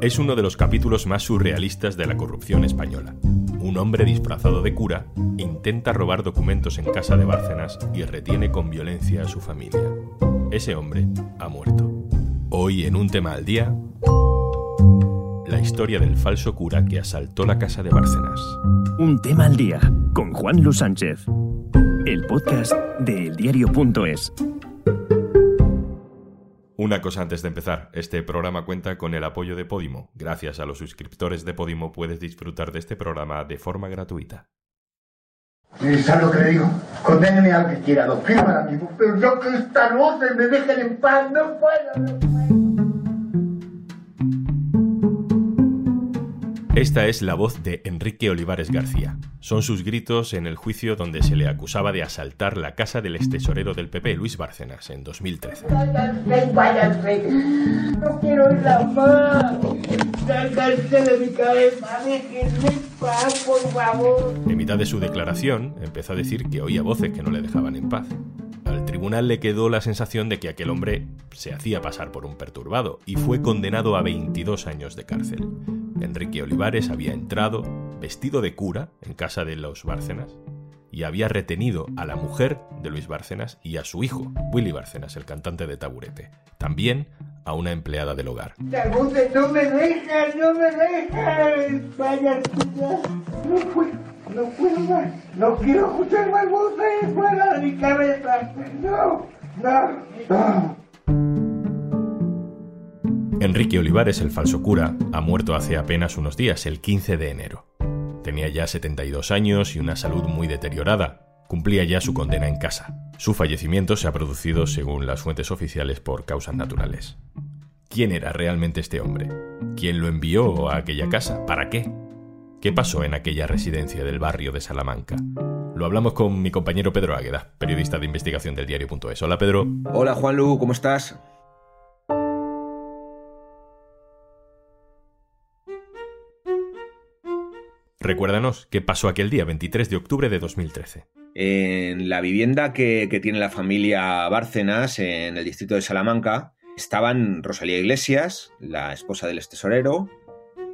Es uno de los capítulos más surrealistas de la corrupción española. Un hombre disfrazado de cura intenta robar documentos en casa de Bárcenas y retiene con violencia a su familia. Ese hombre ha muerto. Hoy en un tema al día, la historia del falso cura que asaltó la casa de Bárcenas. Un tema al día con Juan Luis Sánchez. El podcast de eldiario.es. Una cosa antes de empezar, este programa cuenta con el apoyo de Podimo. Gracias a los suscriptores de Podimo puedes disfrutar de este programa de forma gratuita. ¿Sabes lo que le digo? Al que quiera, lo firma. Pero que esta noche me dejen en paz, no. No puedo. Esta es la voz de Enrique Olivares García. Son sus gritos en el juicio donde se le acusaba de asaltar la casa del extesorero del PP, Luis Bárcenas, en 2013. Váyanse, váyanse. No quiero ir a más. De mi cabeza, paz, por favor. En mitad de su declaración, empezó a decir que oía voces que no le dejaban en paz. Al tribunal le quedó la sensación de que aquel hombre se hacía pasar por un perturbado y fue condenado a 22 años de cárcel. Enrique Olivares había entrado, vestido de cura, en casa de los Bárcenas y había retenido a la mujer de Luis Bárcenas y a su hijo, Willy Bárcenas, el cantante de Taburete. También a una empleada del hogar. No me dejan, no me dejan. Váyanse ya. No no puedo más. No quiero escuchar más voces fuera de mi cabeza. No, no. Enrique Olivares, el falso cura, ha muerto hace apenas unos días, el 15 de enero. Tenía ya 72 años y una salud muy deteriorada. Cumplía ya su condena en casa. Su fallecimiento se ha producido, según las fuentes oficiales, por causas naturales. ¿Quién era realmente este hombre? ¿Quién lo envió a aquella casa? ¿Para qué? ¿Qué pasó en aquella residencia del barrio de Salamanca? Lo hablamos con mi compañero Pedro Águeda, periodista de investigación del diario.es. Hola Pedro. Hola Juanlu, ¿cómo estás? Recuérdanos qué pasó aquel día, 23 de octubre de 2013. En la vivienda que, que, tiene la familia Bárcenas en el distrito de Salamanca estaban Rosalía Iglesias, la esposa del tesorero,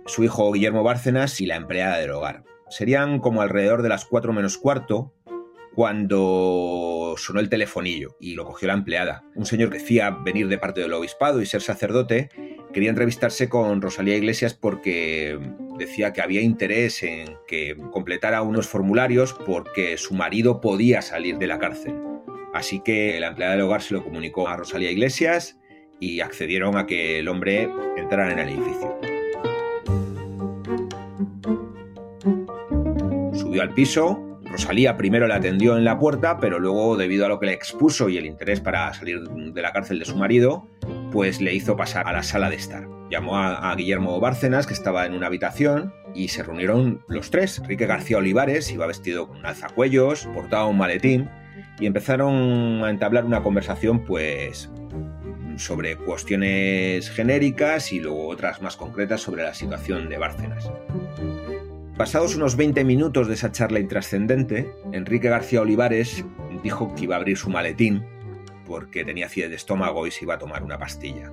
su hijo Guillermo Bárcenas y la empleada del hogar. Serían como alrededor de las 4 menos cuarto cuando sonó el telefonillo y lo cogió la empleada. Un señor que decía venir de parte del obispado y ser sacerdote quería entrevistarse con Rosalía Iglesias porque decía que había interés en que completara unos formularios porque su marido podía salir de la cárcel. Así que la empleada del hogar se lo comunicó a Rosalía Iglesias y accedieron a que el hombre entrara en el edificio. Subió al piso, Rosalía primero le atendió en la puerta, pero luego, debido a lo que le expuso y el interés para salir de la cárcel de su marido, pues le hizo pasar a la sala de estar. Llamó a, a, Guillermo Bárcenas, que estaba en una habitación, y se reunieron los tres. Enrique García Olivares iba vestido con un alzacuellos, portaba un maletín, y empezaron a entablar una conversación, pues sobre cuestiones genéricas y luego otras más concretas sobre la situación de Bárcenas. Pasados unos 20 minutos de esa charla intrascendente, Enrique García Olivares dijo que iba a abrir su maletín porque tenía acidez de estómago y se iba a tomar una pastilla.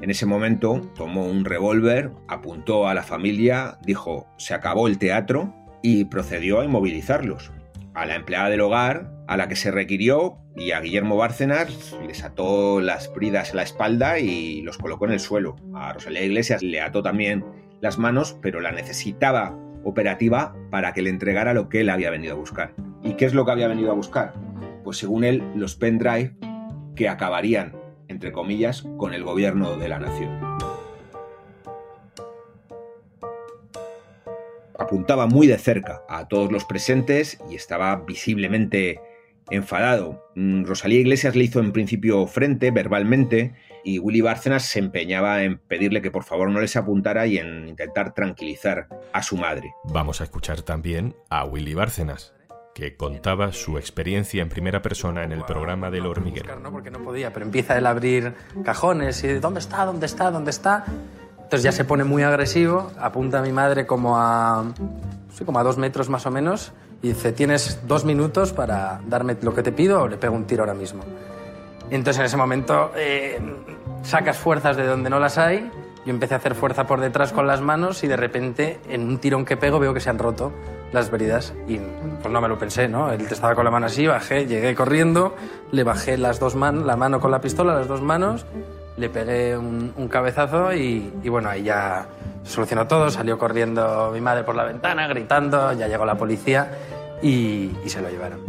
En ese momento tomó un revólver, apuntó a la familia, dijo se acabó el teatro y procedió a inmovilizarlos. A la empleada del hogar, a la que se requirió, y a Guillermo Bárcenas les ató las bridas a la espalda y los colocó en el suelo. A Rosalía Iglesias le ató también las manos, pero la necesitaba operativa para que le entregara lo que él había venido a buscar. ¿Y qué es lo que había venido a buscar? Pues según él, los pendrive que acabarían, entre comillas, con el gobierno de la nación. Apuntaba muy de cerca a todos los presentes y estaba visiblemente enfadado. Rosalía Iglesias le hizo en principio frente verbalmente y Willy Bárcenas se empeñaba en pedirle que por favor no les apuntara y en intentar tranquilizar a su madre. Vamos a escuchar también a Willy Bárcenas que contaba su experiencia en primera persona en el programa del hormiguero. Buscar, ¿no? Porque no podía, pero empieza él a abrir cajones y ¿dónde está? ¿Dónde está? ¿Dónde está? Entonces ya se pone muy agresivo, apunta a mi madre como a, sí, como a dos metros más o menos y dice, tienes dos minutos para darme lo que te pido o le pego un tiro ahora mismo. Entonces en ese momento eh, sacas fuerzas de donde no las hay Yo empecé a hacer fuerza por detrás con las manos y de repente, en un tirón que pego, veo que se han roto las bridas. Y pues no me lo pensé, ¿no? Él estaba con la mano así, bajé, llegué corriendo, le bajé las dos manos, la mano con la pistola, las dos manos, le pegué un, cabezazo y, bueno, ahí ya solucionó todo. Salió corriendo mi madre por la ventana, gritando, ya llegó la policía y, se lo llevaron.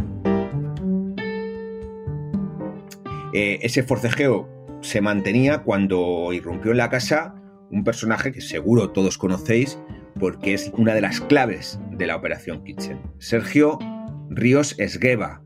Eh, ese forcejeo se mantenía cuando irrumpió en la casa un personaje que seguro todos conocéis porque es una de las claves de la Operación Kitchen. Sergio Ríos Esgueva,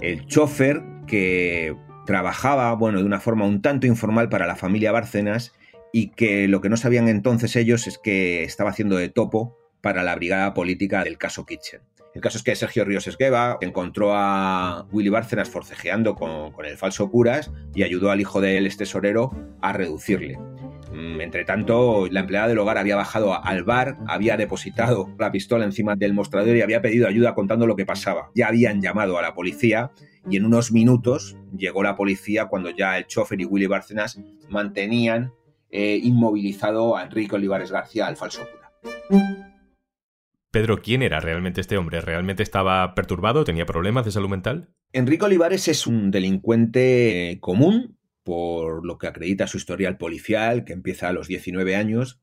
el chofer que trabajaba, bueno, de una forma un tanto informal para la familia Bárcenas y que lo que no sabían entonces ellos es que estaba haciendo de topo para la brigada política del caso Kitchen. El caso es que Sergio Ríos Esgueva encontró a Willy Bárcenas forcejeando con, el falso curas y ayudó al hijo del tesorero a reducirle. Mm, entre tanto, la empleada del hogar había bajado al bar, había depositado la pistola encima del mostrador y había pedido ayuda contando lo que pasaba. Ya habían llamado a la policía y en unos minutos llegó la policía cuando ya el chofer y Willy Bárcenas mantenían eh, inmovilizado a Enrique Olivares García, al falso cura. Pedro, ¿quién era realmente este hombre? ¿Realmente estaba perturbado? ¿Tenía problemas de salud mental? Enrique Olivares es un delincuente común por lo que acredita su historial policial, que empieza a los 19 años,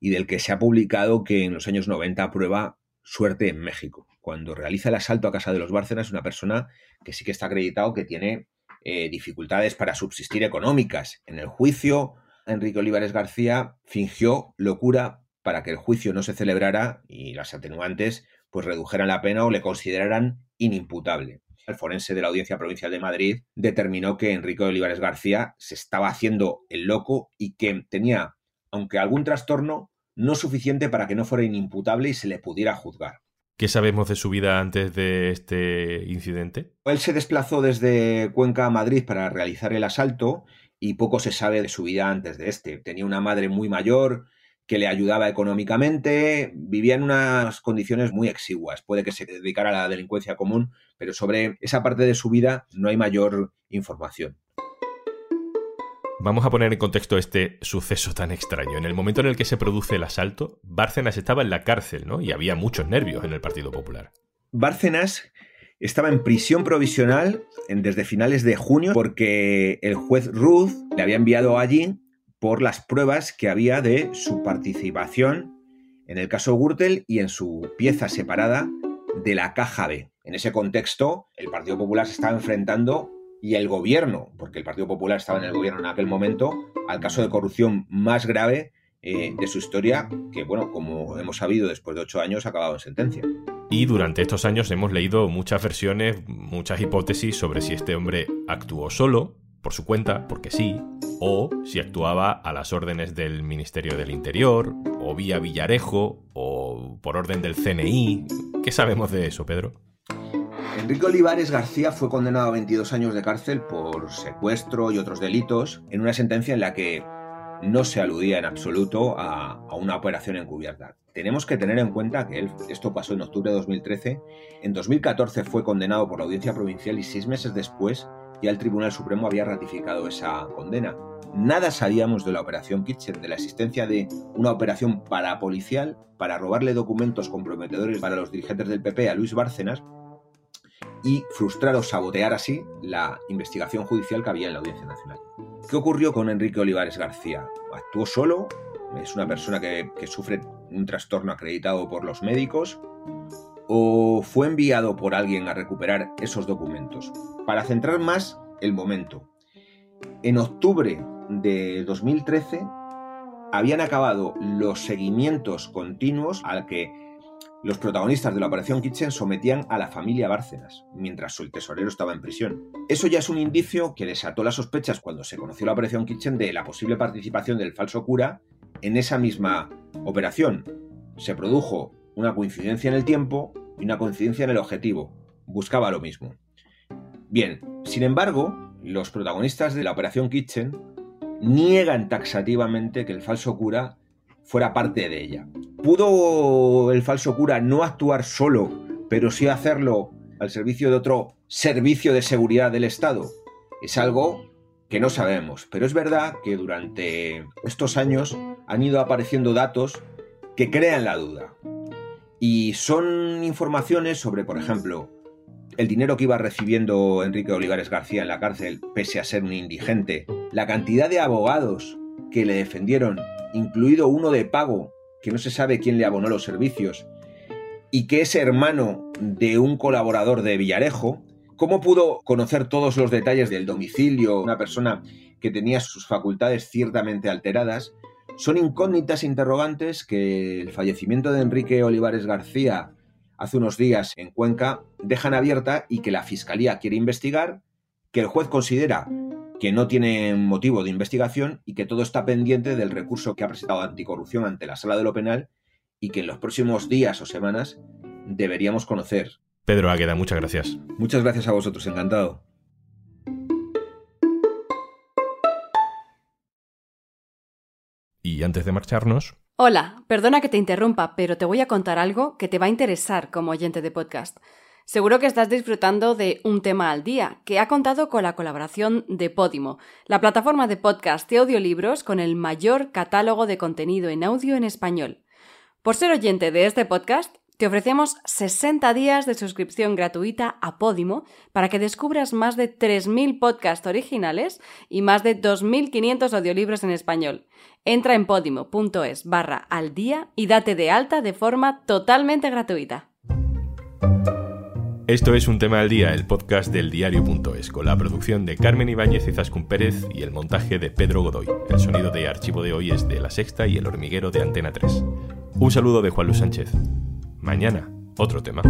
y del que se ha publicado que en los años 90 prueba suerte en México. Cuando realiza el asalto a casa de los Bárcenas, una persona que sí que está acreditado que tiene eh, dificultades para subsistir económicas. En el juicio, Enrique Olivares García fingió locura para que el juicio no se celebrara y las atenuantes pues redujeran la pena o le consideraran inimputable el forense de la Audiencia Provincial de Madrid determinó que Enrique Olivares García se estaba haciendo el loco y que tenía, aunque algún trastorno, no suficiente para que no fuera inimputable y se le pudiera juzgar. ¿Qué sabemos de su vida antes de este incidente? Él se desplazó desde Cuenca a Madrid para realizar el asalto y poco se sabe de su vida antes de este. Tenía una madre muy mayor, que le ayudaba económicamente, vivía en unas condiciones muy exiguas. Puede que se dedicara a la delincuencia común, pero sobre esa parte de su vida no hay mayor información. Vamos a poner en contexto este suceso tan extraño. En el momento en el que se produce el asalto, Bárcenas estaba en la cárcel, ¿no? Y había muchos nervios en el Partido Popular. Bárcenas estaba en prisión provisional desde finales de junio porque el juez Ruth le había enviado allí por las pruebas que había de su participación en el caso Gürtel y en su pieza separada de la caja B. En ese contexto, el Partido Popular se estaba enfrentando y el gobierno, porque el Partido Popular estaba en el gobierno en aquel momento, al caso de corrupción más grave eh, de su historia, que, bueno, como hemos sabido, después de ocho años ha acabado en sentencia. Y durante estos años hemos leído muchas versiones, muchas hipótesis sobre si este hombre actuó solo, por su cuenta, porque sí, o si actuaba a las órdenes del Ministerio del Interior, o vía Villarejo, o por orden del CNI. ¿Qué sabemos de eso, Pedro? Enrique Olivares García fue condenado a 22 años de cárcel por secuestro y otros delitos en una sentencia en la que no se aludía en absoluto a, una operación encubierta. Tenemos que tener en cuenta que esto pasó en octubre de 2013, en 2014 fue condenado por la audiencia provincial y seis meses después ya el Tribunal Supremo había ratificado esa condena. Nada sabíamos de la operación Kitchen, de la existencia de una operación parapolicial para robarle documentos comprometedores para los dirigentes del PP a Luis Bárcenas y frustrar o sabotear así la investigación judicial que había en la Audiencia Nacional. ¿Qué ocurrió con Enrique Olivares García? ¿Actuó solo? ¿Es una persona que, que sufre un trastorno acreditado por los médicos? o fue enviado por alguien a recuperar esos documentos. Para centrar más el momento, en octubre de 2013 habían acabado los seguimientos continuos al que los protagonistas de la operación Kitchen sometían a la familia Bárcenas, mientras el tesorero estaba en prisión. Eso ya es un indicio que desató las sospechas cuando se conoció la operación Kitchen de la posible participación del falso cura en esa misma operación. Se produjo una coincidencia en el tiempo y una coincidencia en el objetivo. Buscaba lo mismo. Bien, sin embargo, los protagonistas de la Operación Kitchen niegan taxativamente que el falso cura fuera parte de ella. ¿Pudo el falso cura no actuar solo, pero sí hacerlo al servicio de otro servicio de seguridad del Estado? Es algo que no sabemos, pero es verdad que durante estos años han ido apareciendo datos que crean la duda. Y son informaciones sobre, por ejemplo, el dinero que iba recibiendo Enrique Olivares García en la cárcel, pese a ser un indigente, la cantidad de abogados que le defendieron, incluido uno de pago, que no se sabe quién le abonó los servicios, y que es hermano de un colaborador de Villarejo, ¿cómo pudo conocer todos los detalles del domicilio una persona que tenía sus facultades ciertamente alteradas? Son incógnitas interrogantes que el fallecimiento de Enrique Olivares García hace unos días en Cuenca dejan abierta y que la Fiscalía quiere investigar, que el juez considera que no tiene motivo de investigación y que todo está pendiente del recurso que ha presentado anticorrupción ante la Sala de lo Penal y que en los próximos días o semanas deberíamos conocer. Pedro Águeda, muchas gracias. Muchas gracias a vosotros, encantado. Y antes de marcharnos... Hola, perdona que te interrumpa, pero te voy a contar algo que te va a interesar como oyente de podcast. Seguro que estás disfrutando de Un tema al día, que ha contado con la colaboración de Podimo, la plataforma de podcast y audiolibros con el mayor catálogo de contenido en audio en español. Por ser oyente de este podcast, te ofrecemos 60 días de suscripción gratuita a Podimo para que descubras más de 3.000 podcasts originales y más de 2.500 audiolibros en español. Entra en podimo.es barra al día y date de alta de forma totalmente gratuita. Esto es Un tema al día, el podcast del diario.es, con la producción de Carmen Ibáñez y Zascun Pérez y el montaje de Pedro Godoy. El sonido de archivo de hoy es de La Sexta y El Hormiguero de Antena 3. Un saludo de Juan Luis Sánchez. Mañana, otro tema.